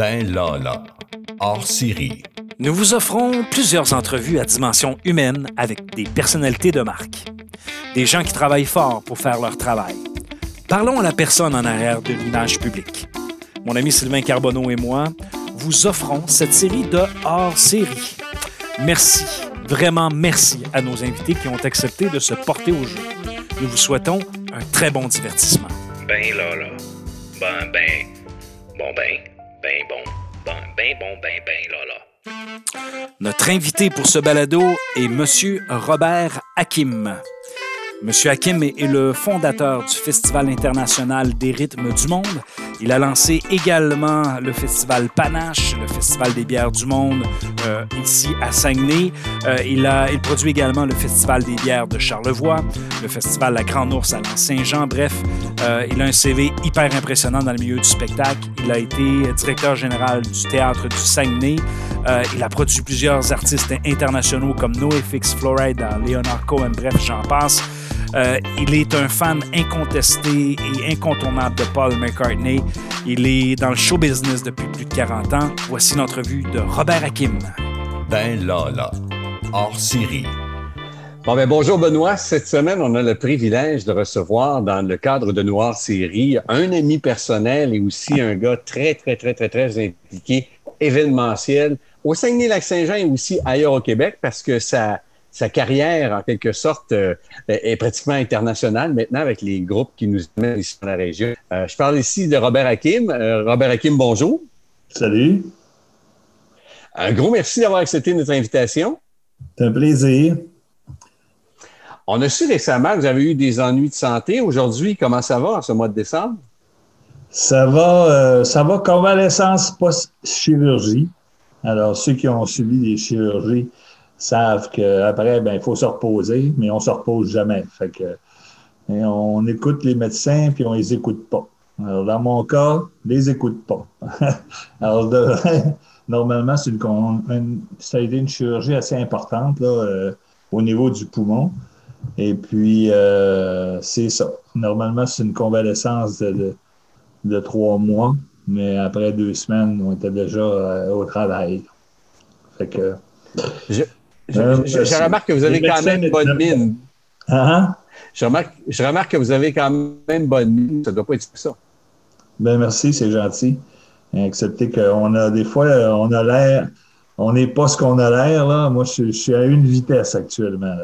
Ben Lala, hors série. Nous vous offrons plusieurs entrevues à dimension humaine avec des personnalités de marque. Des gens qui travaillent fort pour faire leur travail. Parlons à la personne en arrière de l'image publique. Mon ami Sylvain Carbonneau et moi vous offrons cette série de hors série. Merci, vraiment merci à nos invités qui ont accepté de se porter au jeu. Nous vous souhaitons un très bon divertissement. Ben là là. Ben ben. Bon ben. Ben bon. Ben ben bon ben ben là. Notre invité pour ce balado est Monsieur Robert Hakim. Monsieur Hakim est le fondateur du Festival international des rythmes du monde. Il a lancé également le Festival Panache, le Festival des bières du monde euh, ici à Saguenay. Euh, il, produit également le Festival des bières de Charlevoix, le Festival La Grande Ourse à Saint-Jean. Bref, euh, il a un CV hyper impressionnant dans le milieu du spectacle. Il a été directeur général du théâtre du Saguenay. il a produit plusieurs artistes internationaux comme NoFX, Floride, Leonard Cohen, bref, j'en passe. Il est un fan incontesté et incontournable de Paul McCartney. Il est dans le show business depuis plus de 40 ans. Voici l'entrevue de Robert Hakim. Ben Lala, hors série. Bon, ben, bonjour Benoît. Cette semaine, on a le privilège de recevoir dans le cadre de Noir Série un ami personnel et aussi un gars très, très, très, très, très impliqué, événementiel, au Saguenay-Lac-Saint-Jean et aussi ailleurs au Québec parce que ça, sa carrière, en quelque sorte, euh, est pratiquement internationale maintenant avec les groupes qui nous mettent ici dans la région. Euh, je parle ici de Robert Hakim. Euh, Robert Hakim, bonjour. Salut. Un gros merci d'avoir accepté notre invitation. C'est un plaisir. On a su récemment que vous avez eu des ennuis de santé. Aujourd'hui, comment ça va en ce mois de décembre? Ça va, ça va convalescence post-chirurgie. Alors, ceux qui ont subi des chirurgies, savent qu'après, ben, il faut se reposer, mais on ne se repose jamais. Fait que, on écoute les médecins, puis on ne les écoute pas. Alors, dans mon cas, les écoute pas. Alors, normalement, c'est une, ça a été une chirurgie assez importante là, euh, au niveau du poumon. Et puis, euh, c'est ça. Normalement, c'est une convalescence de, de, trois mois, mais après deux semaines, on était déjà euh, au travail. Fait que. Je, remarque que vous avez quand même bonne mine. Uh je, remarque, je remarque que vous avez quand même bonne mine. Ça ne doit pas être ça. Ben merci, c'est gentil. Accepter qu'on a des fois, on a l'air, on n'est pas ce qu'on a l'air. Là. Moi, je, suis à une vitesse actuellement,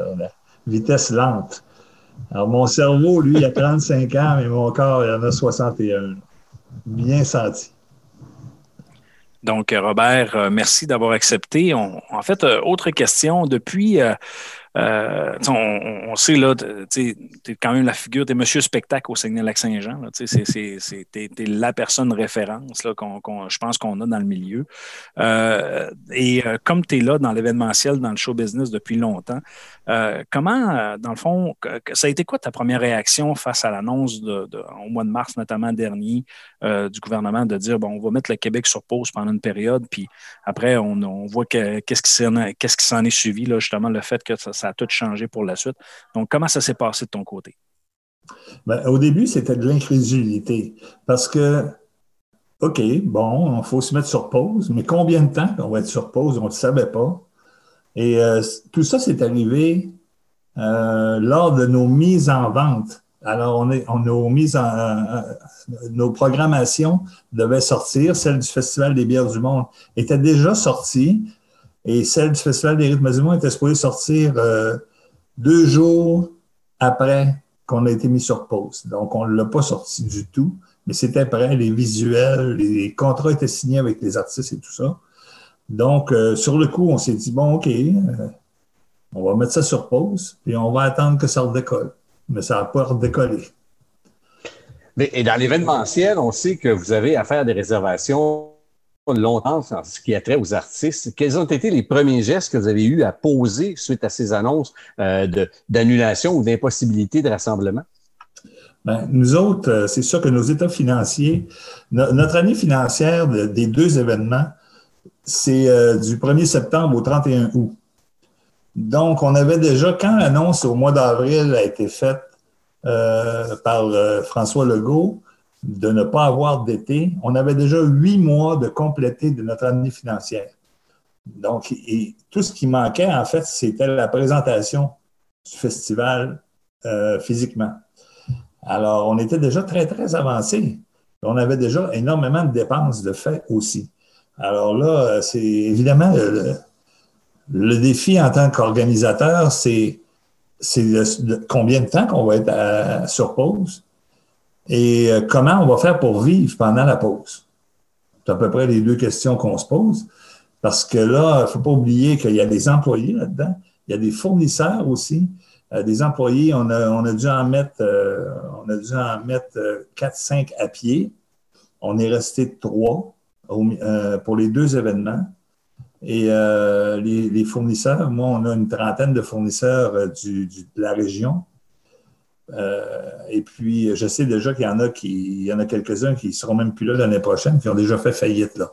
vitesse lente. Alors, mon cerveau, lui, il a 35 ans, mais mon corps, il en a 61. Bien senti. Donc, Robert, euh, merci d'avoir accepté. en fait, euh, autre question. Depuis euh, on, sait, là, tu es quand même la figure, tu es monsieur spectacle au Saguenay-Lac-Saint-Jean. Tu es, la personne référence là, qu'on, je pense qu'on a dans le milieu. Euh, et euh, comme tu es là dans l'événementiel, dans le show business depuis longtemps, comment, dans le fond, ça a été quoi ta première réaction face à l'annonce au mois de mars, notamment dernier, du gouvernement de dire, bon, on va mettre le Québec sur pause pendant une période, puis après, on, voit qu'est-ce qui s'en, qu'est-ce qui s'en est suivi, là, justement, le fait que ça, ça a tout changé pour la suite. Donc, comment ça s'est passé de ton côté? Ben, au début, c'était de l'incrédulité parce que, OK, bon, il faut se mettre sur pause, mais combien de temps on va être sur pause? On ne le savait pas. Et euh, tout ça, c'est arrivé euh, lors de nos mises en vente. Alors, on est, on, en, euh, nos programmations devaient sortir. Celle du Festival des bières du monde était déjà sortie. Et celle du Festival des rythmes du était supposée sortir euh, deux jours après qu'on a été mis sur pause. Donc, on ne l'a pas sorti du tout, mais c'était prêt, les visuels, les contrats étaient signés avec les artistes et tout ça. Donc, euh, sur le coup, on s'est dit, bon, OK, euh, on va mettre ça sur pause, puis on va attendre que ça redécolle. Mais ça n'a pas redécollé. Mais, et dans l'événementiel, on sait que vous avez à faire des réservations longtemps ce qui a trait aux artistes. Quels ont été les premiers gestes que vous avez eu à poser suite à ces annonces euh, d'annulation ou d'impossibilité de rassemblement? Ben, nous autres, euh, c'est sûr que nos états financiers, notre année financière des deux événements, c'est euh, du 1er septembre au 31 août. Donc, on avait déjà, quand l'annonce au mois d'avril a été faite par François Legault, de ne pas avoir d'été, on avait déjà huit mois de compléter de notre année financière. Donc, et tout ce qui manquait, en fait, c'était la présentation du festival euh, physiquement. Alors, on était déjà très, très avancé. On avait déjà énormément de dépenses de fait aussi. Alors là, c'est évidemment le, défi en tant qu'organisateur, c'est combien de temps qu'on va être sur pause et euh, comment on va faire pour vivre pendant la pause? C'est à peu près les deux questions qu'on se pose. Parce que là, il ne faut pas oublier qu'il y a des employés là-dedans, il y a des fournisseurs aussi. Euh, des employés, on a, on a dû en mettre, euh, on a dû en mettre 4-5 à pied. On est resté trois pour les deux événements. Et les, fournisseurs, moi, on a une trentaine de fournisseurs de la région. Et puis, je sais déjà qu'il y en a qui, il y en a quelques-uns qui seront même plus là l'année prochaine, qui ont déjà fait faillite là.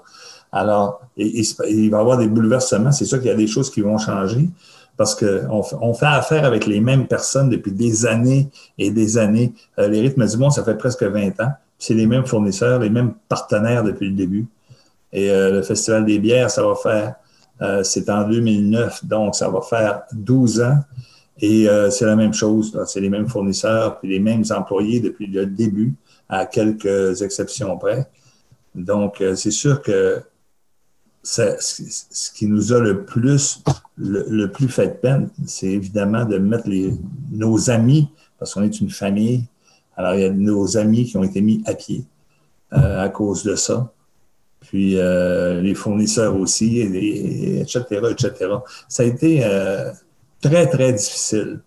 Alors, il va y avoir des bouleversements. C'est sûr qu'il y a des choses qui vont changer parce qu'on on fait affaire avec les mêmes personnes depuis des années et des années. Euh, les rythmes du monde, ça fait presque 20 ans. C'est les mêmes fournisseurs, les mêmes partenaires depuis le début. Et euh, le Festival des bières, ça va faire, euh, c'est en 2009, donc ça va faire 12 ans. Et c'est la même chose. C'est les mêmes fournisseurs, puis les mêmes employés depuis le début, à quelques exceptions près. Donc, c'est sûr que ce qui nous a le plus, le, plus fait de peine, c'est évidemment de mettre nos amis, parce qu'on est une famille, alors il y a nos amis qui ont été mis à pied euh, à cause de ça. Puis euh, les fournisseurs aussi, etc., etc. Ça a été euh, très, très difficile.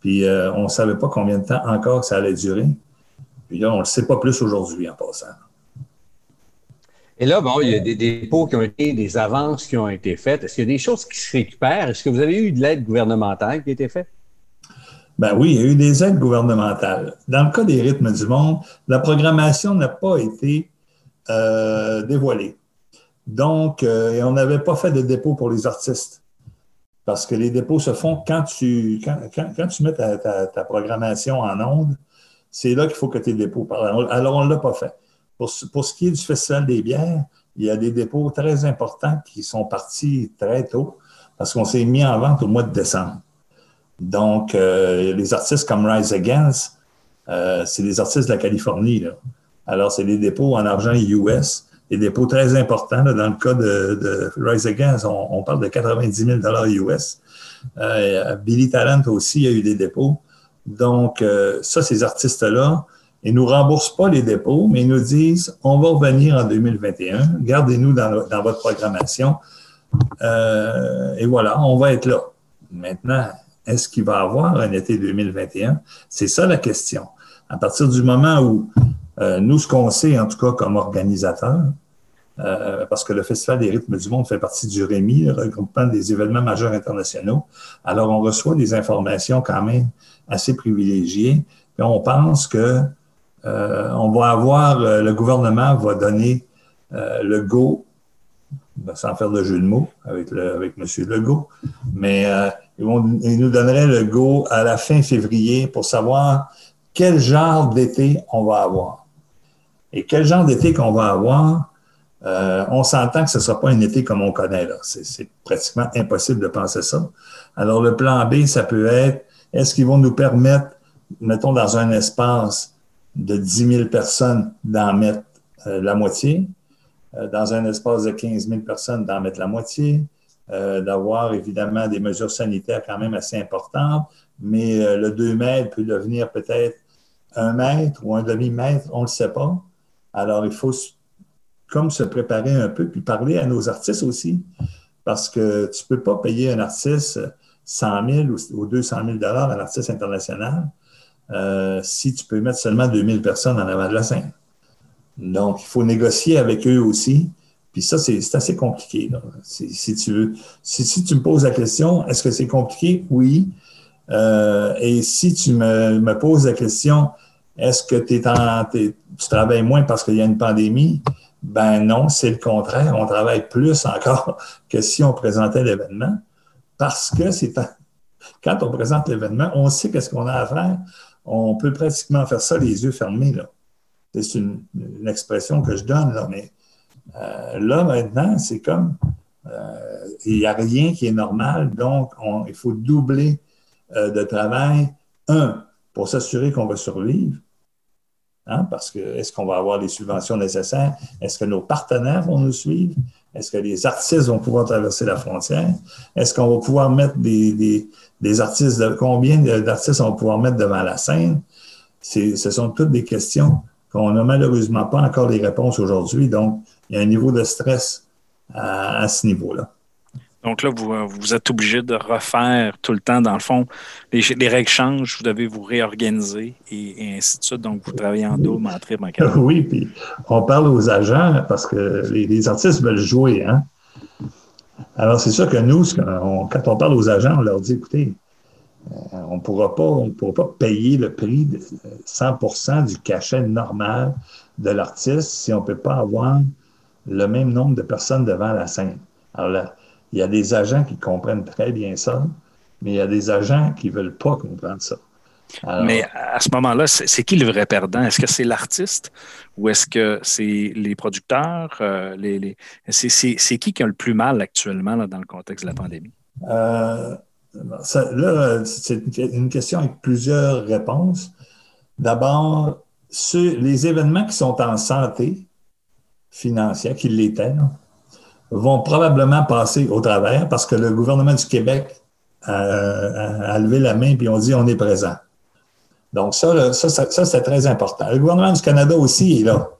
Puis on ne savait pas combien de temps encore ça allait durer. Puis là, on ne le sait pas plus aujourd'hui en passant. Et là, bon, il y a des dépôts qui ont été, des avances qui ont été faites. Est-ce qu'il y a des choses qui se récupèrent? Est-ce que vous avez eu de l'aide gouvernementale qui a été faite? Ben oui, il y a eu des aides gouvernementales. Dans le cas des rythmes du monde, la programmation n'a pas été euh, dévoilée. Donc, euh, on n'avait pas fait de dépôt pour les artistes. Parce que les dépôts se font quand tu, quand, tu mets ta, programmation en onde, c'est là qu'il faut que tu aies dépôts. Alors, on ne l'a pas fait. Pour, ce qui est du Festival des bières, il y a des dépôts très importants qui sont partis très tôt parce qu'on s'est mis en vente au mois de décembre. Donc, euh, les artistes comme Rise Against, euh, c'est des artistes de la Californie. Alors, c'est des dépôts en argent US, des dépôts très importants. dans le cas de, Rise Against, on, parle de 90 000 US. Euh, Billy Talent aussi a eu des dépôts. Donc, ça, ces artistes-là, ils ne nous remboursent pas les dépôts, mais ils nous disent on va revenir en 2021, gardez-nous dans, votre programmation. Euh, et voilà, on va être là. Maintenant, est-ce qu'il va y avoir un été 2021? C'est ça la question. À partir du moment où euh, nous, ce qu'on sait, en tout cas comme organisateur, euh, parce que le Festival des rythmes du monde fait partie du REMI, le regroupement des événements majeurs internationaux. Alors, on reçoit des informations quand même assez privilégiées. Puis on pense que euh, on va avoir, euh, le gouvernement va donner euh, le go, ben, sans faire de jeu de mots avec, le, avec M. Legault, mais ils, nous donneraient le go à la fin février pour savoir quel genre d'été on va avoir. Et quel genre d'été qu'on va avoir, on s'entend que ce ne sera pas un été comme on connaît là. C'est pratiquement impossible de penser ça. Alors, le plan B, ça peut être, est-ce qu'ils vont nous permettre, mettons, dans un espace de 10 000 personnes d'en mettre euh, la moitié, euh, dans un espace de 15 000 personnes d'en mettre la moitié, euh, d'avoir évidemment des mesures sanitaires quand même assez importantes, mais le 2 mètres peut devenir peut-être un mètre ou un demi-mètre, on ne le sait pas. Alors, il faut comme se préparer un peu, puis parler à nos artistes aussi, parce que tu ne peux pas payer un artiste 100 000 ou 200 000 un artiste international. Euh, si tu peux mettre seulement 2000 personnes en avant de la scène. Donc, il faut négocier avec eux aussi. Puis ça, c'est assez compliqué. Si, tu veux, si, tu me poses la question, est-ce que c'est compliqué? Oui. Euh, et si tu me, poses la question, est-ce que tu travailles moins parce qu'il y a une pandémie? Ben non, c'est le contraire. On travaille plus encore que si on présentait l'événement parce que c'est quand on présente l'événement, on sait qu'est-ce qu'on a à faire on peut pratiquement faire ça les yeux fermés. C'est une, expression que je donne, là, mais euh, là, maintenant, c'est comme euh, il n'y a rien qui est normal, donc on, il faut doubler euh, de travail. Un, pour s'assurer qu'on va survivre, hein, parce que est-ce qu'on va avoir les subventions nécessaires? Est-ce que nos partenaires vont nous suivre? Est-ce que les artistes vont pouvoir traverser la frontière? Est-ce qu'on va pouvoir mettre des, des, artistes, de, combien d'artistes on va pouvoir mettre devant la scène? Ce sont toutes des questions qu'on n'a malheureusement pas encore les réponses aujourd'hui. Donc, il y a un niveau de stress à ce niveau-là. Donc là, vous, vous êtes obligé de refaire tout le temps, dans le fond, les, les règles changent, vous devez vous réorganiser et, ainsi de suite. Donc, vous travaillez en double, en triple, en quatre. Oui, puis on parle aux agents parce que les, artistes veulent jouer. Hein? Alors, c'est sûr que nous, quand on parle aux agents, on leur dit, écoutez, on ne pourra pas, on pourra pas payer le prix de 100% du cachet normal de l'artiste si on ne peut pas avoir le même nombre de personnes devant la scène. Alors là, il y a des agents qui comprennent très bien ça, mais il y a des agents qui ne veulent pas comprendre ça. Alors, mais à ce moment-là, c'est qui le vrai perdant? Est-ce que c'est l'artiste ou est-ce que c'est les producteurs? Euh, les, les... C'est qui qui a le plus mal actuellement là, dans le contexte de la pandémie? Euh, ça, là, c'est une question avec plusieurs réponses. D'abord, les événements qui sont en santé financière, qui l'étaient, vont probablement passer au travers parce que le gouvernement du Québec a, a, levé la main et on dit on est présent. Donc, ça, ça, ça, c'est très important. Le gouvernement du Canada aussi est là.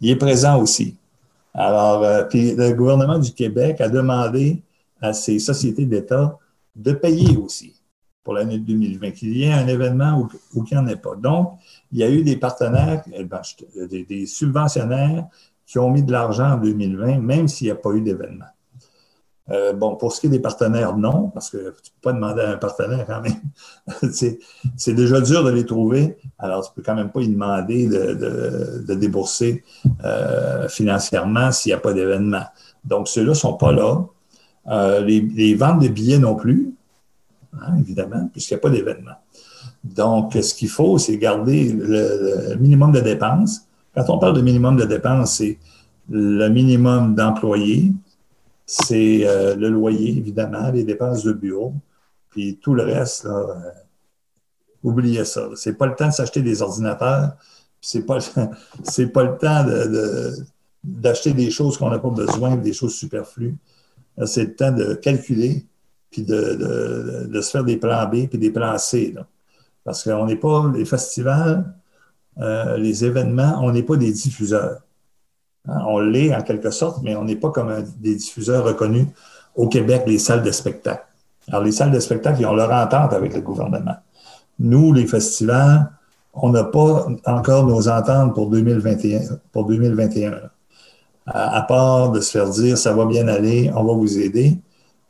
Il est présent aussi. Alors, euh, puis le gouvernement du Québec a demandé à ces sociétés d'État de payer aussi pour l'année 2020, qu'il y ait un événement ou, ou qu'il n'y en ait pas. Donc, il y a eu des partenaires, eh ben, des subventionnaires qui ont mis de l'argent en 2020, même s'il n'y a pas eu d'événement. Euh, bon, pour ce qui est des partenaires, non, parce que tu ne peux pas demander à un partenaire quand même. c'est déjà dur de les trouver, alors tu ne peux quand même pas y demander de, débourser euh, financièrement s'il n'y a pas d'événement. Donc, ceux-là ne sont pas là. Euh, les, ventes de billets non plus, hein, évidemment, puisqu'il n'y a pas d'événement. Donc, ce qu'il faut, c'est garder le, minimum de dépenses. Quand on parle de minimum de dépenses, c'est le minimum d'employés, c'est euh, le loyer, évidemment, les dépenses de bureau, puis tout le reste, euh, oubliez ça. C'est pas le temps de s'acheter des ordinateurs, c'est pas, pas le temps d'acheter des choses qu'on n'a pas besoin, des choses superflues. C'est le temps de calculer, puis de, se faire des plans B, puis des plans C. Parce qu'on n'est pas, les festivals, euh, les événements, on n'est pas des diffuseurs. Hein, on l'est en quelque sorte, mais on n'est pas comme des diffuseurs reconnus au Québec, les salles de spectacle. Alors, les salles de spectacle, ils ont leur entente avec le gouvernement. Nous, les festivals, on n'a pas encore nos ententes pour 2021. Pour 2021 à, à, part de se faire dire, ça va bien aller, on va vous aider,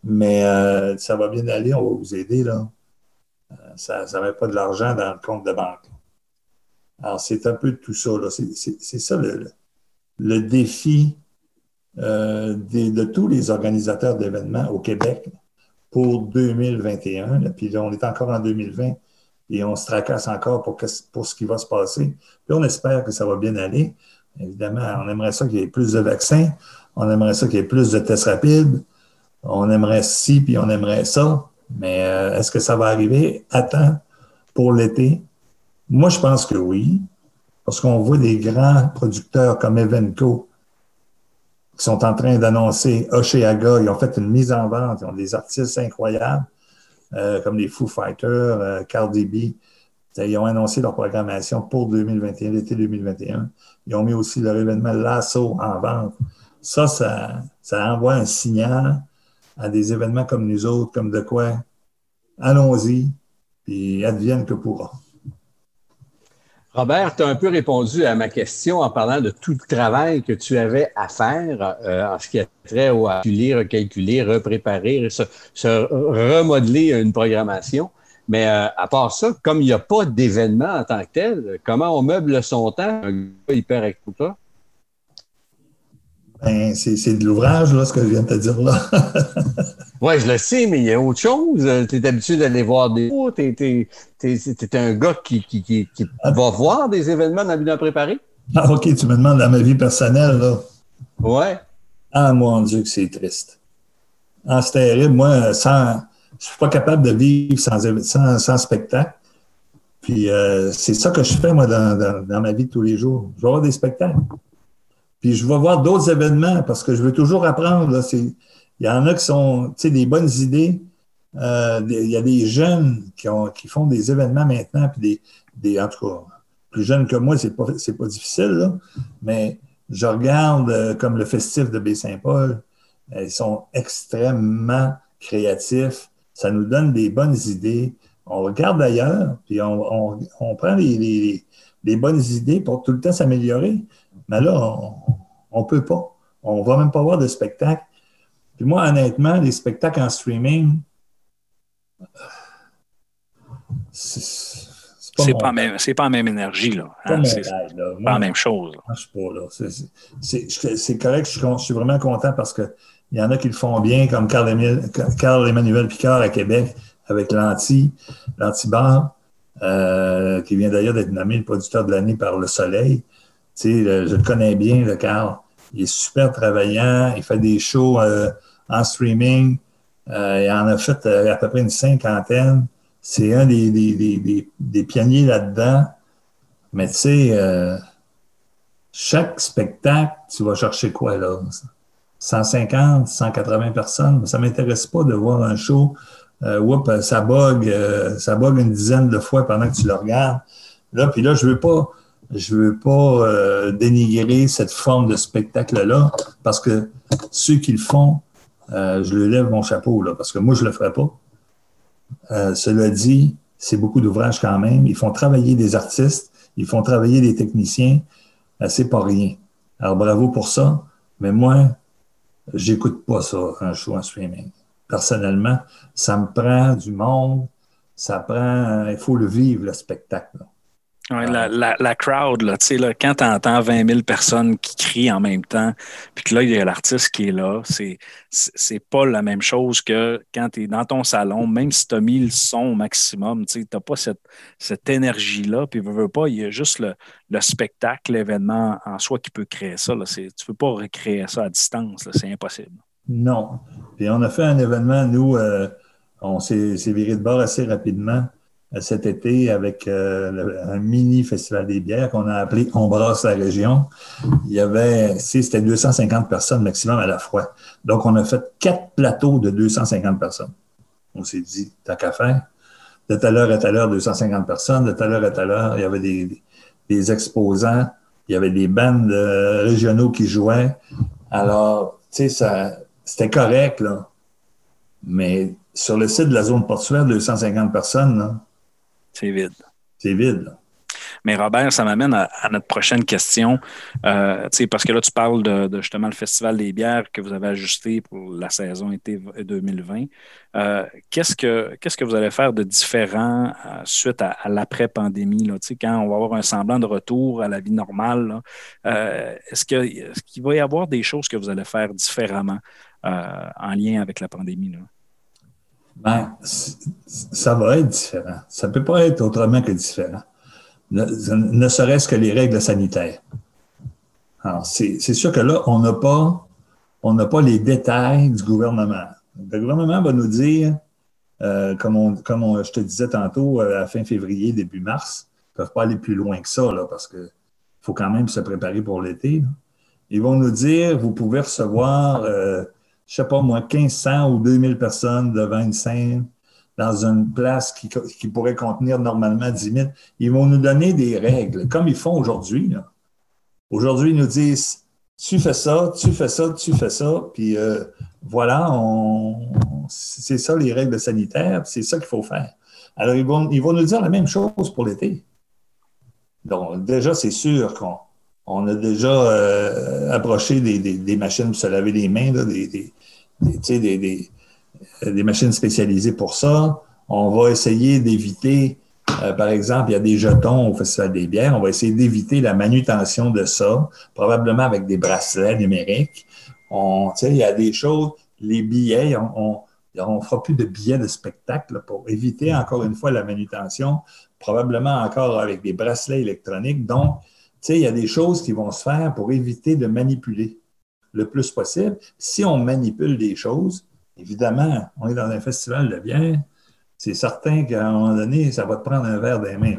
mais euh, ça va bien aller, on va vous aider, là. Euh, ça ne met pas de l'argent dans le compte de banque. Alors, c'est un peu tout ça. C'est ça le, le défi euh, de tous les organisateurs d'événements au Québec pour 2021. Là, puis là, on est encore en 2020 et on se tracasse encore pour, pour ce qui va se passer. Puis on espère que ça va bien aller. Évidemment, on aimerait ça qu'il y ait plus de vaccins. On aimerait ça qu'il y ait plus de tests rapides. On aimerait ci, puis on aimerait ça. Mais euh, est-ce que ça va arriver à temps pour l'été? Moi, je pense que oui. Parce qu'on voit des grands producteurs comme Evenco qui sont en train d'annoncer Oceaga, ils ont fait une mise en vente, ils ont des artistes incroyables, euh, comme les Foo Fighters, euh, Cardi B. Ils ont annoncé leur programmation pour 2021, l'été 2021. Ils ont mis aussi leur événement Lasso en vente. Ça, ça, ça envoie un signal à des événements comme nous autres, comme de quoi allons-y, puis advienne que pourra. Robert, tu as un peu répondu à ma question en parlant de tout le travail que tu avais à faire euh, en ce qui a trait au calculer, recalculer, repréparer, se, remodeler une programmation. Mais euh, à part ça, comme il n'y a pas d'événement en tant que tel, comment on meuble son temps, un gars hyper? Ben, c'est de l'ouvrage, là, ce que je viens de te dire là. oui, je le sais, mais il y a autre chose. Tu es habitué d'aller voir des tu es, un gars qui, qui, qui, qui va voir des événements dans le but préparé? Ah, OK, tu me demandes dans ma vie personnelle, là. Ouais. Ah, mon Dieu, que c'est triste. Ah, c'est terrible. Moi, sans, je suis pas capable de vivre sans, sans, sans spectacle. Puis euh, c'est ça que je fais, moi, dans, dans, dans, ma vie de tous les jours. Je vais voir des spectacles. Puis je vais voir d'autres événements parce que je veux toujours apprendre. Là. Il y en a qui sont, tu sais, des bonnes idées. Euh, il y a des jeunes qui, ont, qui font des événements maintenant, puis des, en tout cas, plus jeunes que moi, c'est pas, c'est pas difficile, mais je regarde euh, comme le festif de Baie-Saint-Paul, euh, ils sont extrêmement créatifs, ça nous donne des bonnes idées. On regarde d'ailleurs, puis on, on, prend les, les, bonnes idées pour tout le temps s'améliorer. Mais là, on ne peut pas. On ne va même pas voir de spectacle. Puis moi, honnêtement, les spectacles en streaming, c'est pas, même, pas la même énergie, là. Hein? C'est pas la même chose. C'est correct, je, suis vraiment content parce qu'il y en a qui le font bien, comme Carl, Emmanuel Picard à Québec avec l'anti, l'anti-bar, euh, qui vient d'ailleurs d'être nommé le producteur de l'année par Le Soleil. Tu sais, je le connais bien, le Carl. Il est super travaillant, il fait des shows euh, en streaming. Euh, il en a fait à peu près une cinquantaine. C'est un des, des, pionniers là-dedans. Mais tu sais, euh, chaque spectacle, tu vas chercher quoi là? 150, 180 personnes. Ça ne m'intéresse pas de voir un show. Euh, ça bug, euh, une dizaine de fois pendant que tu le regardes. Là, puis là, je veux pas, je veux pas euh, dénigrer cette forme de spectacle-là parce que ceux qui le font, euh, je leur lève mon chapeau là, parce que moi, je le ferai pas. Euh, cela dit, c'est beaucoup d'ouvrages quand même. Ils font travailler des artistes, ils font travailler des techniciens. C'est pas rien. Alors bravo pour ça. Mais moi, j'écoute pas ça, un show en streaming. Personnellement, ça me prend du monde. Ça prend, il faut le vivre, le spectacle. Ouais, la, la, la, crowd, là, là, quand tu entends 20 000 personnes qui crient en même temps, puis que là, il y a l'artiste qui est là, c'est, c'est pas la même chose que quand tu es dans ton salon, même si tu as mis le son au maximum, tu n'as pas cette, cette énergie-là, puis veux, veux pas, il y a juste le, le spectacle, l'événement en soi qui peut créer ça. Là. Tu ne peux pas recréer ça à distance, c'est impossible. Non. Puis on a fait un événement, nous, euh, on s'est viré de bord assez rapidement cet été avec euh, un mini festival des bières qu'on a appelé Embrasse la région. Il y avait, c'était 250 personnes maximum à la fois. Donc, on a fait quatre plateaux de 250 personnes. On s'est dit, t'as qu'à faire. De telle heure à telle heure, 250 personnes. De telle heure à telle heure, il y avait des, des exposants. Il y avait des bandes euh, régionaux qui jouaient. Alors, tu sais, c'était correct, là. Mais sur le site de la zone portuaire, 250 personnes, là, c'est vide. C'est vide. Mais Robert, ça m'amène à, notre prochaine question. Euh, parce que là, tu parles de, justement le Festival des bières que vous avez ajusté pour la saison été 2020. Euh, qu'est-ce, que, qu'est-ce que vous allez faire de différent euh, suite à, l'après-pandémie? quand on va avoir un semblant de retour à la vie normale, est-ce, que, est-ce qu'il va y avoir des choses que vous allez faire différemment en lien avec la pandémie? Là? Ben, ça va être différent. Ça ne peut pas être autrement que différent. Ne, serait-ce que les règles sanitaires. Alors, c'est sûr que là, on n'a pas, on pas les détails du gouvernement. Le gouvernement va nous dire, euh, comme, on, comme je te disais tantôt, euh, à fin février, début mars, ils ne peuvent pas aller plus loin que ça, là, parce qu'il faut quand même se préparer pour l'été. Ils vont nous dire, vous pouvez recevoir euh, je sais pas moi, 1500 ou 2000 personnes devant une scène dans une place qui, pourrait contenir normalement 10 000. Ils vont nous donner des règles, comme ils font aujourd'hui. Aujourd'hui, ils nous disent tu fais ça, tu fais ça, tu fais ça, puis euh, voilà, c'est ça les règles sanitaires, c'est ça qu'il faut faire. Alors, ils vont, ils vont nous dire la même chose pour l'été. Donc, déjà, c'est sûr qu'on on a déjà euh, approché des, des, des, machines pour se laver les mains, là, des, des, euh, des, machines spécialisées pour ça. On va essayer d'éviter, euh, par exemple, il y a des jetons au Festival des bières. On va essayer d'éviter la manutention de ça, probablement avec des bracelets numériques. On, il y a des choses, les billets, on ne fera plus de billets de spectacle pour éviter encore une fois la manutention, probablement encore avec des bracelets électroniques. Donc, il y a des choses qui vont se faire pour éviter de manipuler le plus possible. Si on manipule des choses, évidemment, on est dans un festival de bière, c'est certain qu'à un moment donné, ça va te prendre un verre des mains.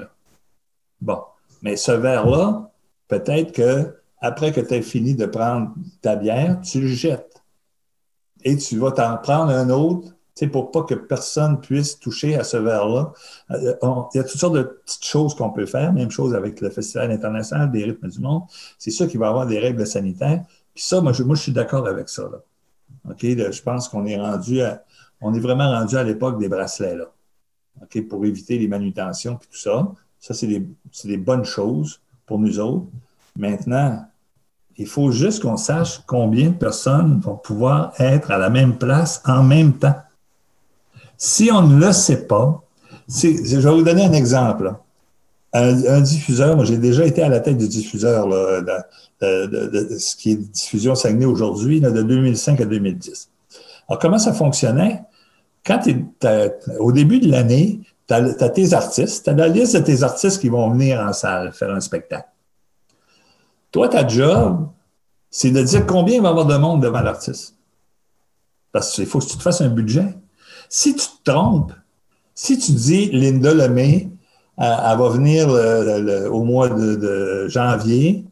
Bon, mais ce verre-là, peut-être que après que tu aies fini de prendre ta bière, tu le jettes. Et tu vas t'en prendre un autre pour pas que personne puisse toucher à ce verre-là. Euh, il y a toutes sortes de petites choses qu'on peut faire. Même chose avec le Festival international des rythmes du monde. C'est sûr qu'il va y avoir des règles sanitaires. Puis ça, moi, je, moi, je suis d'accord avec ça. OK? je pense qu'on est rendu à, on est vraiment rendu à l'époque des bracelets, là. OK? Pour éviter les manutentions et tout ça. Ça, c'est des, des bonnes choses pour nous autres. Maintenant, il faut juste qu'on sache combien de personnes vont pouvoir être à la même place en même temps. Si on ne le sait pas, je vais vous donner un exemple. Un, diffuseur, moi j'ai déjà été à la tête du diffuseur de, ce qui est diffusion Saguenay aujourd'hui, de 2005 à 2010. Alors comment ça fonctionnait? Quand au début de l'année, tu as, tes artistes, tu as la liste de tes artistes qui vont venir en salle faire un spectacle. Toi, ta job, c'est de dire combien il va y avoir de monde devant l'artiste. Parce qu'il faut que tu te fasses un budget. Si tu te trompes, si tu dis Linda Lemay, elle, va venir au mois de, janvier,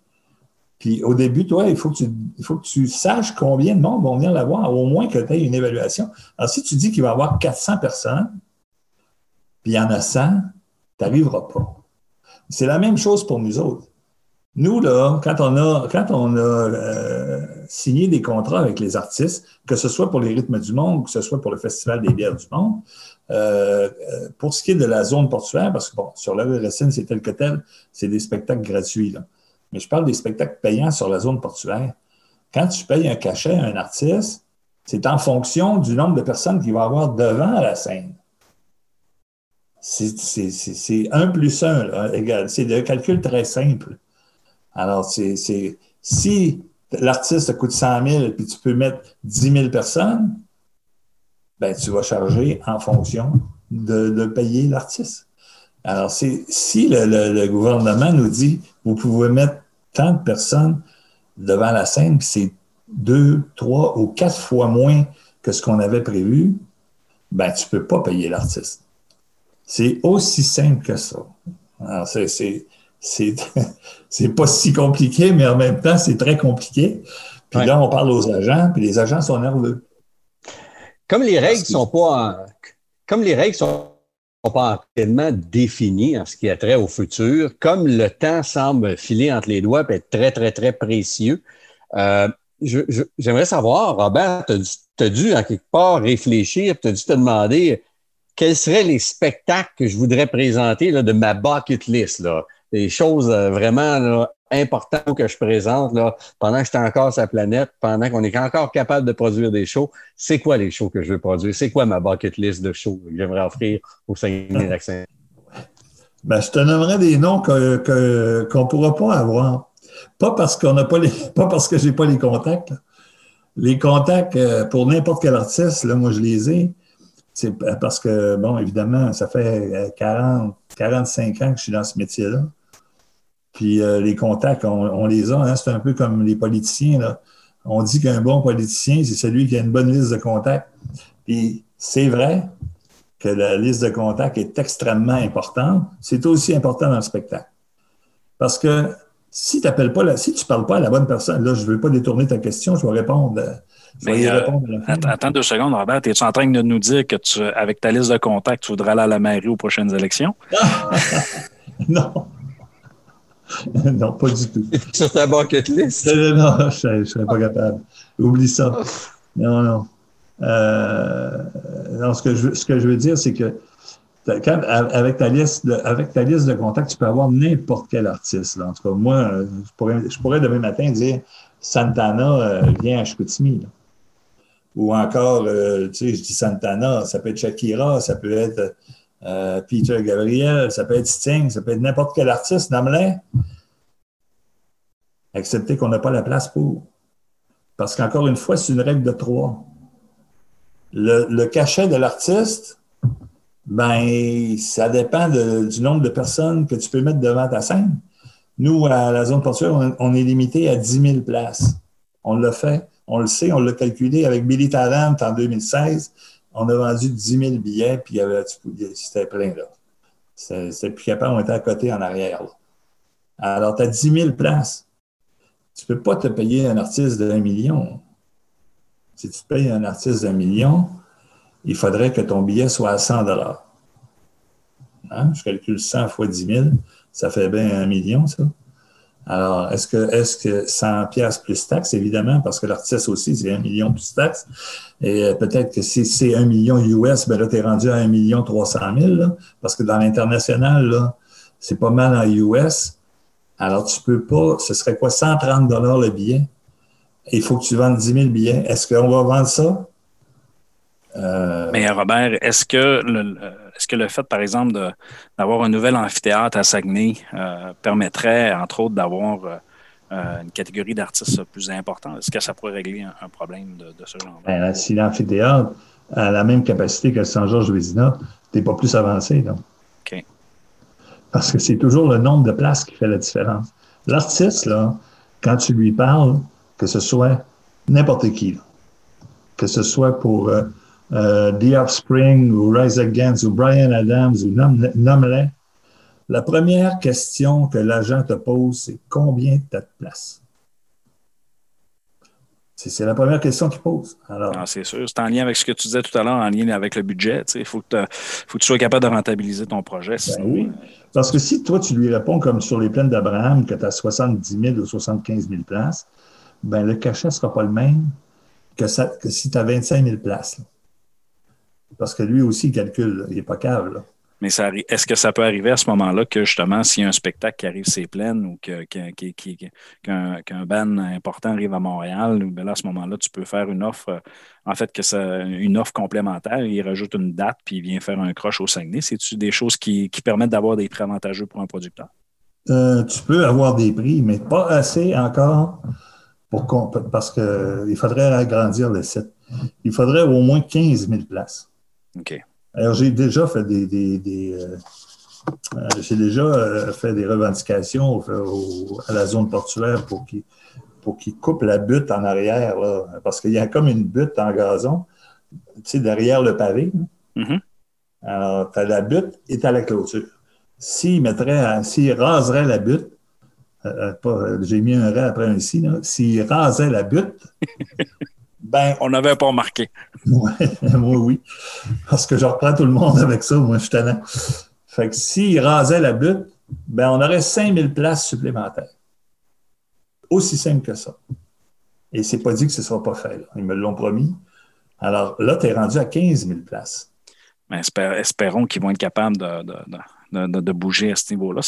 puis au début, toi, il faut, que tu, il faut que tu saches combien de monde vont venir la voir, au moins que tu aies une évaluation. Alors, si tu dis qu'il va y avoir 400 personnes, puis il y en a 100, tu n'arriveras pas. C'est la même chose pour nous autres. Nous, là, quand on a, quand on a euh, signé des contrats avec les artistes, que ce soit pour les rythmes du monde, que ce soit pour le Festival des bières du monde, euh, pour ce qui est de la zone portuaire, parce que bon, sur la Racine, c'est tel que tel, c'est des spectacles gratuits. Là. Mais je parle des spectacles payants sur la zone portuaire. Quand tu payes un cachet à un artiste, c'est en fonction du nombre de personnes qu'il va avoir devant la scène. C'est un plus un, égal. C'est un calcul très simple. Alors, c'est si l'artiste coûte 100 000 puis tu peux mettre 10 000 personnes, ben, tu vas charger en fonction de, payer l'artiste. Alors, si le, gouvernement nous dit vous pouvez mettre tant de personnes devant la scène, puis c'est deux, trois ou quatre fois moins que ce qu'on avait prévu, ben, tu ne peux pas payer l'artiste. C'est aussi simple que ça. Alors, c'est c'est pas si compliqué, mais en même temps, c'est très compliqué. Puis là, on parle aux agents, puis les agents sont nerveux. Comme les règles sont pas comme les règles sont pas entièrement définies en ce qui a trait au futur, comme le temps semble filer entre les doigts et être très, très, très précieux, euh, j'aimerais savoir, Robert, tu as, dû en quelque part réfléchir, tu as dû te demander quels seraient les spectacles que je voudrais présenter là, de ma bucket list. Là des choses euh, vraiment importantes que je présente là, pendant que j'étais encore la planète, pendant qu'on est encore capable de produire des shows. C'est quoi les shows que je veux produire? C'est quoi ma bucket list de shows que j'aimerais offrir au Saguenay-Lac-Saint? Ben, je te nommerai des noms qu'on ne pourra pas avoir. Pas parce qu'on n'a pas les, pas parce que pas les contacts. Les contacts euh, pour n'importe quel artiste, là, moi je les ai. C'est parce que, bon, évidemment, ça fait 40, euh, 45 ans que je suis dans ce métier-là. Puis euh, les contacts, on, les a. Hein. c'est un peu comme les politiciens. On dit qu'un bon politicien, c'est celui qui a une bonne liste de contacts. Puis c'est vrai que la liste de contacts est extrêmement importante. C'est aussi important dans le spectacle. Parce que si, pas si tu ne parles pas à la bonne personne, là, je ne veux pas détourner ta question, je vais répondre. Euh, attends, deux secondes, Robert. Es-tu en train de nous dire que tu, avec ta liste de contacts, tu voudrais aller à la mairie aux prochaines élections? non. non, pas du tout. Sur ta bucket list? Non, je ne serais pas capable. Oublie ça. Non, non. Euh, non ce, que je, ce que je veux dire, c'est que avec, ta liste de, avec ta liste de contacts, tu peux avoir n'importe quel artiste. En tout cas, moi, je pourrais, je pourrais demain matin dire Santana euh, vient à Chicoutimi. Ou encore, euh, tu sais, je dis Santana, ça peut être Shakira, ça peut être euh, Peter Gabriel, ça peut être Sting, ça peut être n'importe quel artiste, nomme Accepter qu'on n'a pas la place pour. Parce qu'encore une fois, c'est une règle de trois. Le, cachet de l'artiste, ben, ça dépend du nombre de personnes que tu peux mettre devant ta scène. Nous, à la zone portuaire, on, on est limité à 10 000 places. On l'a fait, on le sait, on l'a calculé avec Billy Talent en 2016. On a vendu 10 000 billets, puis c'était plein là. C'est plus capable, on était à côté en arrière. là. Alors, tu as 10 000 places. Tu ne peux pas te payer un artiste d'un million. Si tu payes un artiste d'un million, il faudrait que ton billet soit à 100 Hein? Je calcule 100 fois 10 000, ça fait bien un million, ça. Alors, est-ce que, est que 100 pièces plus taxes, évidemment, parce que l'artiste aussi, c'est un million plus taxes. Et euh, peut-être que si c'est un million US, ben là, tu es rendu à un million 300 000, là, parce que dans l'international, là, c'est pas mal en US. Alors, tu peux pas, ce serait quoi, 130 le billet? Et il faut que tu vendes 10 000 billets. Est-ce qu'on va vendre ça? Euh, Mais Robert, est-ce que le- est-ce que le fait, par exemple, d'avoir un nouvel amphithéâtre à Saguenay euh, permettrait, entre autres, d'avoir euh, euh, une catégorie d'artistes plus importante? Est-ce que ça pourrait régler un, un problème de, de ce genre? Ben, si l'amphithéâtre a la même capacité que le Saint-Georges Vézina, tu n'es pas plus avancé. Donc. OK. Parce que c'est toujours le nombre de places qui fait la différence. L'artiste, là, quand tu lui parles, que ce soit n'importe qui, là, que ce soit pour euh, euh, The Offspring ou Rise Against ou Brian Adams ou nomme- nomme-les, la première question que l'agent te pose, c'est combien tu as de place? C'est la première question qu'il pose. Alors, Ah, c'est sûr. C'est en lien avec ce que tu disais tout à l'heure, en lien avec le budget. Il faut, faut que tu sois capable de rentabiliser ton projet. Ben oui. Parce que si toi, tu lui réponds comme sur les plaines d'Abraham, que tu as 70 000 ou 75 000 places, ben le cachet ne sera pas le même que, ça- que si tu as 25 000 places. là. Parce que lui aussi, il calcule, là. il n'est pas cave. là. Mais est-ce que ça peut arriver à ce moment-là que justement, s'il y a un spectacle qui arrive c'est pleine ou qu'un band important arrive à Montréal, là, à ce moment-là, tu peux faire une offre, euh, en fait, que ça, une offre complémentaire, il rajoute une date puis il vient faire un croche au Saguenay. C'est-tu des choses qui, qui permettent d'avoir des prix avantageux pour un producteur? Euh, tu peux avoir des prix, mais pas assez encore pour qu'on, parce qu'il faudrait agrandir le site. Il faudrait au moins 15 000 places. OK. Alors, j'ai déjà fait des. des- des, euh, euh, j'ai déjà euh, fait des revendications au- au- à la zone portuaire pour qu'ils pour coupent la butte en arrière, là, parce qu'il y a comme une butte en gazon, tu sais, derrière le pavé. Mhm. Alors, tu as la butte et tu as la clôture. S'ils raseraient la butte, euh, j'ai mis un rat après un si, s'ils rasaient la butte, ben, On n'avait pas remarqué. Ouais, moi, oui. Parce que je reprends tout le monde avec ça, moi, je suis tannant. Fait que s'ils rasaient la butte, ben, on aurait 5000 places supplémentaires. Aussi simple que ça. Et c'est pas dit que ce ne sera pas fait. là. Ils me l'ont promis. Alors là, tu es rendu à 15 000 places. Espère- espérons qu'ils vont être capables de, de- de- de- bouger à ce niveau-là.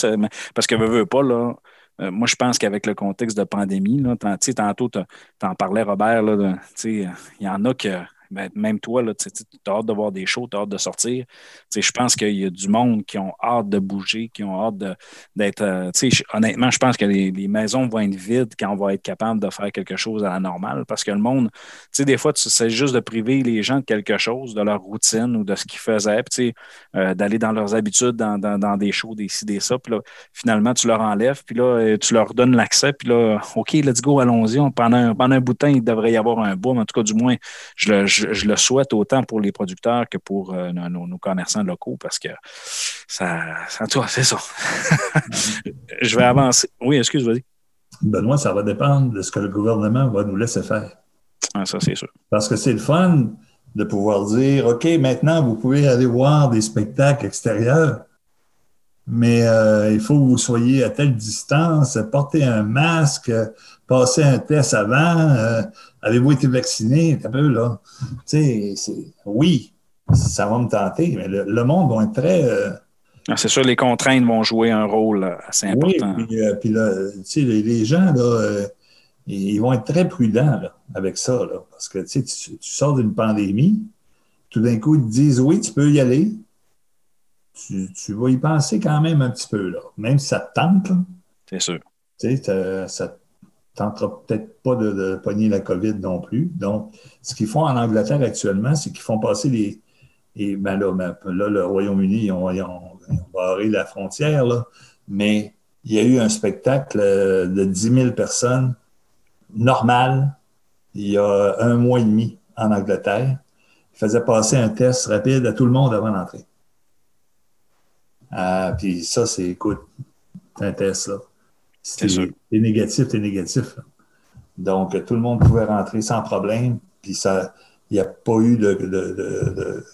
Parce que, veux, veux pas, là, euh, moi, je pense qu'avec le contexte de pandémie, là, tantôt, tu en parlais, Robert, là, de- euh, il y en a que, ben, même toi, tu as hâte de voir des shows, tu as hâte de sortir. Je pense qu'il y a du monde qui ont hâte de bouger, qui ont hâte d'être. euh, honnêtement, je pense que les, maisons vont être vides quand on va être capable de faire quelque chose à la normale parce que le monde, des fois, sais juste de priver les gens de quelque chose, de leur routine ou de ce qu'ils faisaient, euh, d'aller dans leurs habitudes, dans, dans- dans des shows, des ci, des ça. Là, finalement, tu leur enlèves, puis là, euh, tu leur donnes l'accès, puis là, OK, let's go, allons-y. On- Pendant, pendant un bout de temps, il devrait y avoir un boom. En tout cas, du moins, je le, je- je le souhaite autant pour les producteurs que pour euh, nos, commerçants locaux parce que ça. ça toi, c'est ça. je vais avancer. Oui, excuse, vas-y. Benoît, ça va dépendre de ce que le gouvernement va nous laisser faire. Ah, ça, c'est sûr. Parce que c'est le fun de pouvoir dire, OK, maintenant, vous pouvez aller voir des spectacles extérieurs, mais euh, il faut que vous soyez à telle distance, porter un masque, passer un test avant, euh, avez-vous été vacciné? Un peu, là. Tu sais, c'est- oui, ça va me tenter, mais le, le monde va être très... euh, Ah, c'est sûr, les contraintes vont jouer un rôle assez oui, important. puis, euh, puis là, les, les gens, là, ils vont être très prudents là, avec ça, là, parce que tu, tu, sors d'une pandémie, tout d'un coup, ils te disent oui, tu peux y aller. Tu, tu vas y penser quand même un petit peu, là, même si ça te tente. C'est sûr. Tu sais, ça tentera peut-être pas de, de pogner la COVID non plus. Donc, ce qu'ils font en Angleterre actuellement, c'est qu'ils font passer les. Et ben là, ben, là, le Royaume-Uni, ils ont, ils ont- ils ont barré la frontière, là, mais il y a eu un spectacle euh, de 10 000 personnes normal il y a un mois et demi en Angleterre. Il faisait passer un test rapide à tout le monde avant d'entrer. Ah, puis ça, c'est, écoute, un test, là. Si t'es négatif, t'es négatif. Donc, tout le monde pouvait rentrer sans problème. Puis ça, il n'y a pas eu de, de,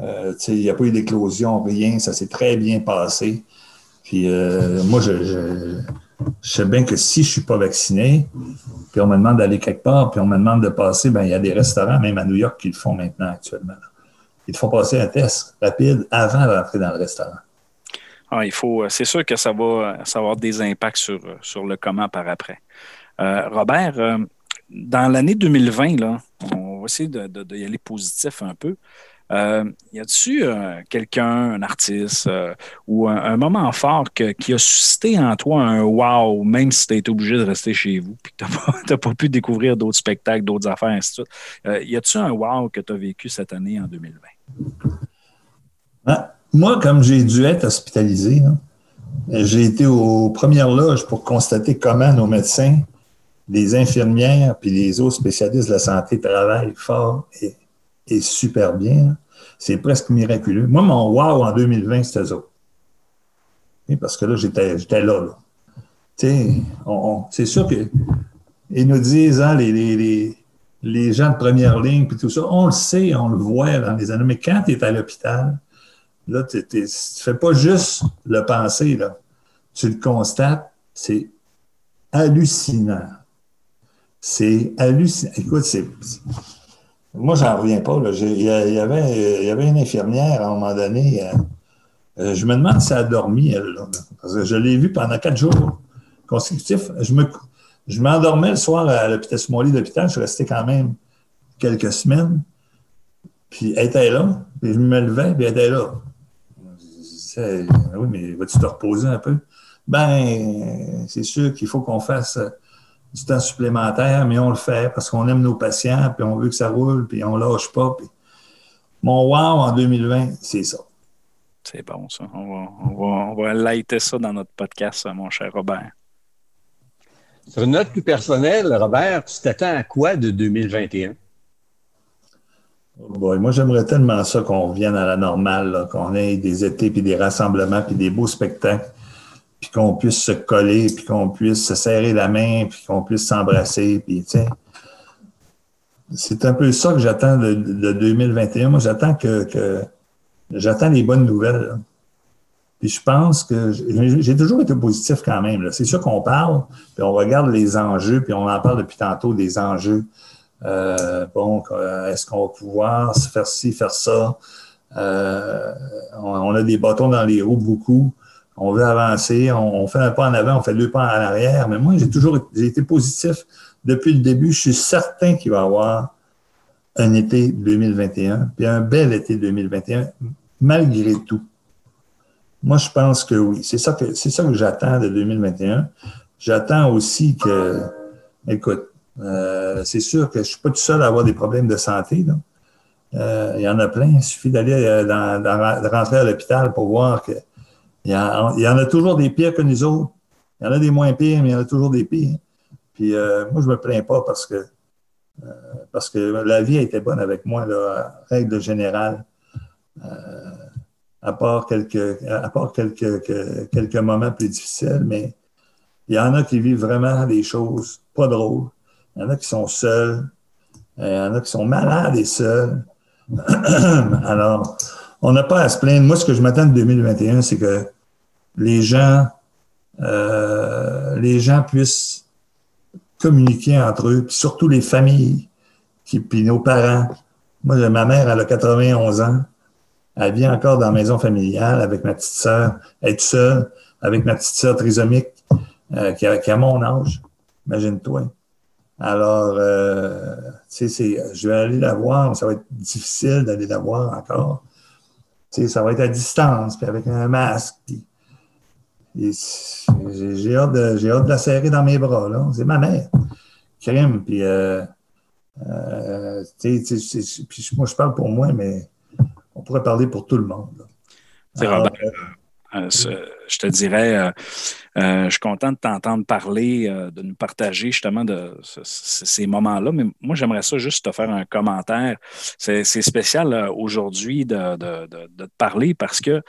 euh, il n'y a pas eu d'éclosion, rien. Ça s'est très bien passé. Puis euh, moi, je, je, sais bien que si je ne suis pas vacciné, puis on me demande d'aller quelque part, puis on me demande de passer, ben il y a des restaurants, même à New York, qui le font maintenant actuellement. Ils te font passer un test rapide avant d'entrer dans le restaurant. Ah, il faut, c'est sûr que ça va, ça avoir des impacts sur, sur le comment par après. Euh, Robert, euh, dans l'année 2020, là, on va essayer de, aller positif un peu. Euh, y euh, quelqu'un, un artiste euh, ou un, moment fort qui a suscité en toi un wow, même si tu été obligé de rester chez vous et que tu n'as pas, pu découvrir d'autres spectacles, d'autres affaires, ainsi de suite? y a-tu un wow que tu as vécu cette année en 2020? Ben, moi, comme j'ai dû être hospitalisé, j'ai été aux premières loges pour constater comment nos médecins, les infirmières puis les autres spécialistes de la santé travaillent fort et super bien. C'est presque miraculeux. Moi, mon wow en 2020, c'était ça. parce que là, j'étais, là. c'est sûr que ils nous disent, hein, les, gens de première ligne, puis tout ça, on le sait, on le voit dans les années, mais quand tu es à l'hôpital, là, tu ne fais pas juste le penser, là. tu le constates, c'est hallucinant. C'est hallucinant. Écoute, c'est, moi, j'en reviens pas. Il, y avait, il y avait une infirmière à un moment donné. Euh, euh, je me demande si elle a dormi, elle. parce que je l'ai vue pendant quatre jours consécutifs. Je me, je m'endormais le soir à l'hôpital Smalley d'hôpital. Je suis resté quand même quelques semaines. Puis elle était là. Puis je me levais, puis elle était là. Disais, oui, mais vas-tu te reposer un peu? Ben, c'est sûr qu'il faut qu'on fasse du temps supplémentaire, mais on le fait parce qu'on aime nos patients, puis on veut que ça roule, puis on lâche pas. Mon wow en 2020, c'est ça. C'est bon, ça. On va, on, va, lighter ça dans notre podcast, mon cher Robert. Sur une note plus personnelle, Robert, tu t'attends à quoi de 2021? Moi, j'aimerais tellement ça qu'on revienne à la normale, qu'on ait des étés, puis des rassemblements, puis des beaux spectacles puis qu'on puisse se coller, puis qu'on puisse se serrer la main, puis qu'on puisse s'embrasser, c'est un peu ça que j'attends de, 2021. Moi, j'attends que, j'attends les bonnes nouvelles. Puis je pense que j'ai toujours été positif quand même. C'est sûr qu'on parle, puis on regarde les enjeux, puis on en parle depuis tantôt des enjeux. Euh, bon, est-ce qu'on va pouvoir faire ci, faire ça? Euh, on, a des bâtons dans les roues beaucoup on veut avancer, on, fait un pas en avant, on fait deux pas en arrière. Mais moi, j'ai toujours été positif depuis le début. Je suis certain qu'il va y avoir un été 2021, puis un bel été 2021, malgré tout. Moi, je pense que oui. C'est ça que, c'est ça que j'attends de 2021. J'attends aussi que, écoute, euh, c'est sûr que je ne suis pas tout seul à avoir des problèmes de santé. Euh, il y en a plein. Il suffit d'aller euh, rentrer à l'hôpital pour voir que il y, en, a toujours des pires que nous autres. Il y en a des moins pires, mais il y en a toujours des pires. Puis moi, je ne me plains pas parce que, parce que la vie a été bonne avec moi, règle générale. À part quelques, à part quelques moments plus difficiles, mais il y en a qui vivent vraiment des choses pas drôles. Il y en a qui sont seuls. Il y en a qui sont malades et seuls. Alors, on n'a pas à se plaindre. Moi, ce que je m'attends de 2021, c'est que les gens, euh, les gens puissent communiquer entre eux, puis surtout les familles, puis nos parents. Moi, ma mère, elle a 91 ans. Elle vit encore dans la maison familiale avec ma petite sœur. Elle est seule avec ma petite sœur trisomique euh, qui, qui, a, mon âge. Imagine-toi. Alors, euh, tu sais, je vais aller la voir. Ça va être difficile d'aller la voir encore. Tu sais, ça va être à distance, puis avec un masque. Puis, j'ai hâte, de, hâte de la serrer dans mes bras. Là. C'est ma mère. Crème. Puis, euh, euh, puis moi, je parle pour moi, mais on pourrait parler pour tout le monde. Robert, Euh, ce- je te dirais, euh, je suis content de t'entendre parler, euh, de nous partager justement de ce- ce- ces moments-là. Mais moi, j'aimerais ça juste te faire un commentaire. C'est spécial euh, aujourd'hui de, te parler parce que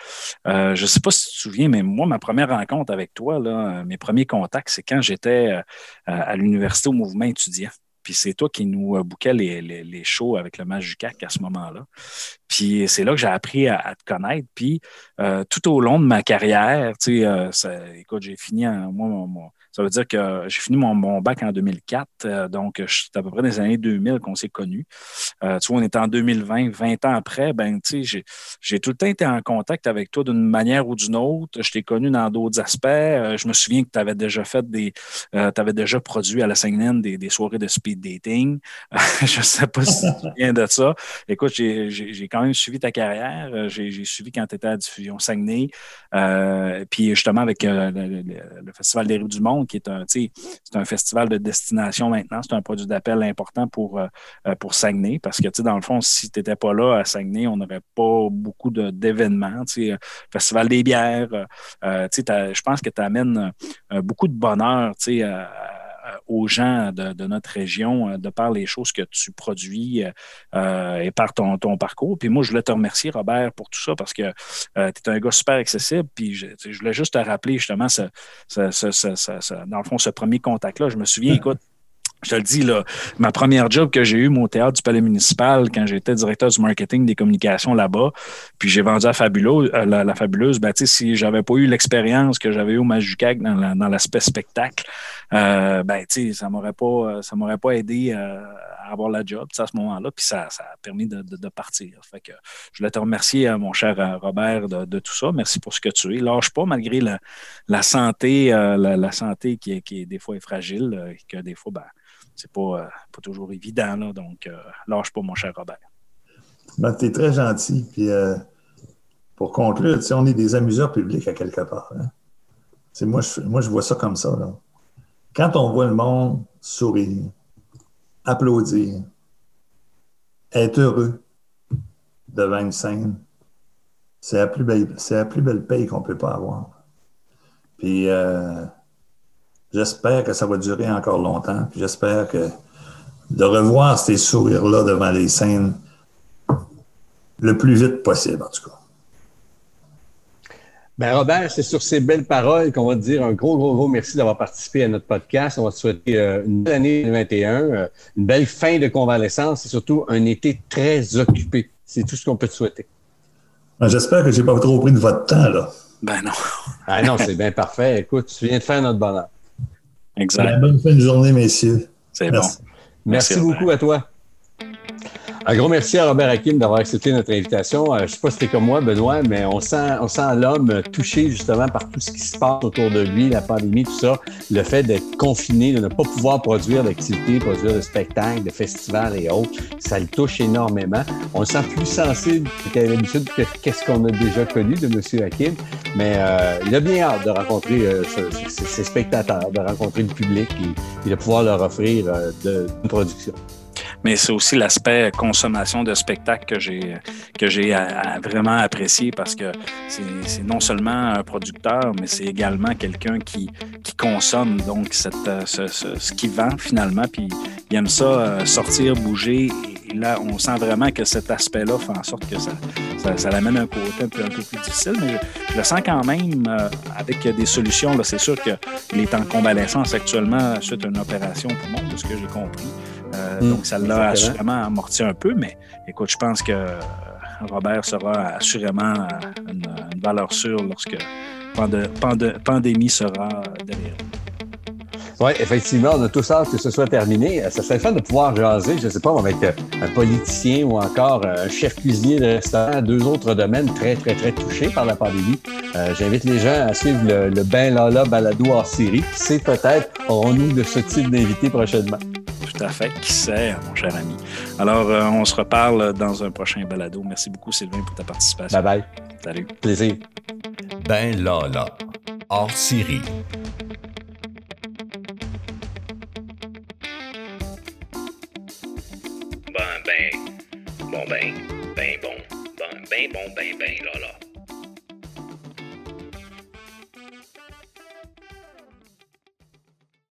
je ne sais pas si tu te souviens, mais moi, ma première rencontre avec toi, mes premiers contacts, c'est quand j'étais à l'université au mouvement étudiant. Puis c'est toi qui nous euh, bouquais les, les, shows avec le Majucac à ce moment-là. Puis c'est là que j'ai appris à, te connaître. Puis euh, tout au long de ma carrière, tu sais, euh, écoute, j'ai fini, en- moi, mon- ça veut dire que j'ai fini mon, bac en 2004, euh, donc c'est à peu près des années 2000 qu'on s'est connus. Euh, tu vois, on est en 2020, 20 ans après, ben, tu sais, j'ai, tout le temps été en contact avec toi d'une manière ou d'une autre. Je t'ai connu dans d'autres aspects. Euh, je me souviens que tu avais déjà fait des, tu avais déjà produit à la CNN des, soirées de speed dating. je ne sais pas si tu te souviens de ça. Écoute, j'ai, quand même suivi ta carrière. J'ai, suivi quand tu étais à diffusion Saguenay. Euh, puis justement avec le Festival des rues du monde, qui est un, c'est un festival de destination maintenant. C'est un produit d'appel important pour, euh, euh, pour Saguenay. Parce que, dans le fond, si tu n'étais pas là à Saguenay, on n'aurait pas beaucoup d'événements. Euh, Festival des bières. je pense que tu amènes beaucoup de bonheur, à- aux gens de, de notre région euh, de par les choses que tu produis euh, et par ton, ton parcours. Puis moi, je voulais te remercier, Robert, pour tout ça parce que tu es un gars super accessible. Puis je, voulais juste te rappeler justement, ce- ce- ce- dans le fond, ce premier contact-là. Je me souviens, écoute, je te le dis, là, ma première job que j'ai eue, mon théâtre du Palais municipal, quand j'étais directeur du marketing des communications là-bas, puis j'ai vendu à euh, la, Fabuleuse, ben, si j'avais pas eu l'expérience que j'avais eu au Majucac dans, dans l'aspect spectacle, euh, ben, ça m'aurait pas, euh, ça m'aurait pas aidé à avoir la job, à ce moment-là, puis ça, ça a permis de, partir. Que je voulais te remercier, mon cher Robert, de, tout ça. Merci pour ce que tu es. Lâche pas, malgré la, santé, la, santé qui qui des fois est fragile, que des fois, ben, c'est pas, euh, pas toujours évident. Là, donc, euh, lâche pas, mon cher Robert. Ben, tu es très gentil. Puis, euh, pour conclure, on est des amuseurs publics à quelque part. hein. Moi, je, moi, je vois ça comme ça. Quand on voit le monde sourire, applaudir, être heureux devant une scène, c'est la plus belle, c'est la plus belle paye qu'on ne peut pas avoir. Puis, euh, j'espère que ça va durer encore longtemps. Puis, j'espère que de revoir ces sourires-là devant les scènes le plus vite possible, en tout cas. Ben Robert, c'est sur ces belles paroles qu'on va te dire un gros, gros, gros merci d'avoir participé à notre podcast. On va te souhaiter euh, une belle année 2021, euh, une belle fin de convalescence et surtout un été très occupé. C'est tout ce qu'on peut te souhaiter. Ben, J'espère que je n'ai pas trop pris de votre temps, là. Ben non, Ah non, c'est bien parfait. Écoute, tu viens de faire notre bonheur. Exact. Ben, bonne fin de journée, messieurs. C'est bon. Merci, beaucoup à toi. Un gros merci à Robert Hakim d'avoir accepté notre invitation. Euh, je ne sais pas si c'était comme moi, Benoît, mais on sent, on sent l'homme touché justement par tout ce qui se passe autour de lui, la pandémie, tout ça. Le fait d'être confiné, de ne pas pouvoir produire d'activités, produire de spectacles, de festivals et autres, ça le touche énormément. On le sent plus sensible qu'à l'habitude que qu'est-ce qu'on a déjà connu de M. Hakim. Mais euh, il a bien hâte de rencontrer euh, ses spectateurs, de rencontrer le public et, et de pouvoir leur offrir euh, de, une production. Mais c'est aussi l'aspect consommation de spectacle que j'ai que j'ai vraiment apprécié parce que c'est non seulement un producteur, mais c'est également quelqu'un qui, qui consomme donc euh, ce, qu'il vend finalement, puis il aime ça euh, sortir, bouger. Et là, on sent vraiment que cet aspect-là fait en sorte que ça, ça, ça l'amène un côté un peu, un peu plus difficile, mais je, le sens quand même euh, avec des solutions. C'est sûr qu'il est en convalescence actuellement suite à une opération poumon, de ce que j'ai compris. Euh, Mm, donc, ça l'a assurément amorti un peu, mais écoute, je pense que euh, Robert sera assurément euh, une, une valeur sûre lorsque pande- pande- pandémie sera derrière. Oui, effectivement, on a tous hâte que ce soit terminé. Euh, Ça serait fun de pouvoir jaser, je ne sais pas, avec euh, un politicien ou encore euh, un chef cuisinier de restaurant, deux autres domaines très, très, très touchés par la pandémie. Euh, J'invite les gens à suivre le, le Ben Lala Balado hors série. Qui sait, peut-être aurons-nous de ce type d'invité prochainement. Tout à fait. Qui sait, mon cher ami. Alors, euh, on se reparle dans un prochain balado. Merci beaucoup, Sylvain, pour ta participation. Bye bye. Salut. Plaisir. Ben Lala, hors série. Ben, ben, bon, ben, ben, bon, ben, ben, bon, ben, ben, là, là.